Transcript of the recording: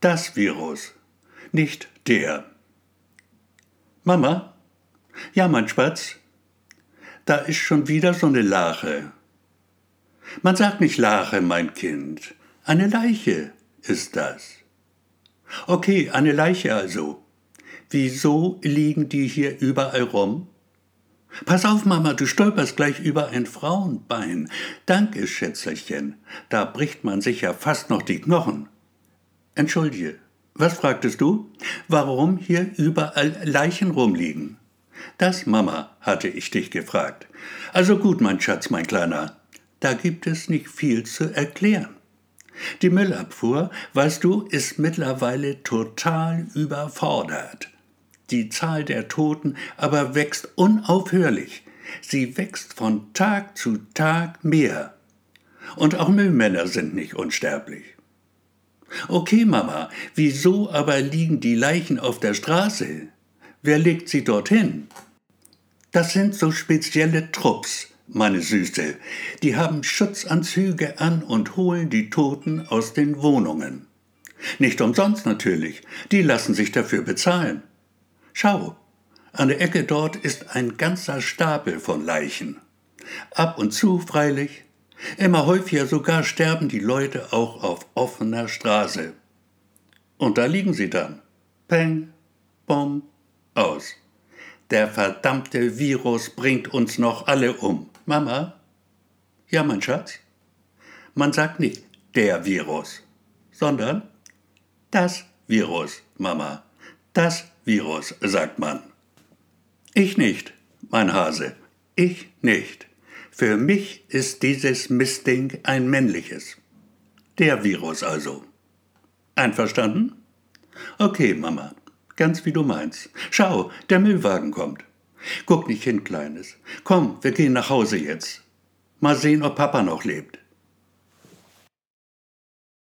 Das Virus, nicht der. Mama? Ja, mein Spatz? Da ist schon wieder so eine Lache. Man sagt nicht Lache, mein Kind. Eine Leiche ist das. Okay, eine Leiche also. Wieso liegen die hier überall rum? Pass auf, Mama, du stolperst gleich über ein Frauenbein. Danke, Schätzerchen. Da bricht man sich ja fast noch die Knochen. Entschuldige, was fragtest du? Warum hier überall Leichen rumliegen? Das, Mama, hatte ich dich gefragt. Also gut, mein Schatz, mein Kleiner. Da gibt es nicht viel zu erklären. Die Müllabfuhr, weißt du, ist mittlerweile total überfordert. Die Zahl der Toten aber wächst unaufhörlich. Sie wächst von Tag zu Tag mehr. Und auch Müllmänner sind nicht unsterblich. Okay, Mama, wieso aber liegen die Leichen auf der Straße? Wer legt sie dorthin? Das sind so spezielle Trupps, meine Süße. Die haben Schutzanzüge an und holen die Toten aus den Wohnungen. Nicht umsonst natürlich, die lassen sich dafür bezahlen. Schau, an der Ecke dort ist ein ganzer Stapel von Leichen. Ab und zu freilich, immer häufiger sogar sterben die Leute auch auf offener Straße. Und da liegen sie dann. Peng, bom, aus. Der verdammte Virus bringt uns noch alle um. Mama? Ja, mein Schatz? Man sagt nicht der Virus, sondern das Virus, Mama. Das Virus, sagt man. Ich nicht, mein Hase. Ich nicht. Für mich ist dieses Mistding ein männliches. Der Virus also. Einverstanden? Okay, Mama. Ganz wie du meinst. Schau, der Müllwagen kommt. Guck nicht hin, Kleines. Komm, wir gehen nach Hause jetzt. Mal sehen, ob Papa noch lebt.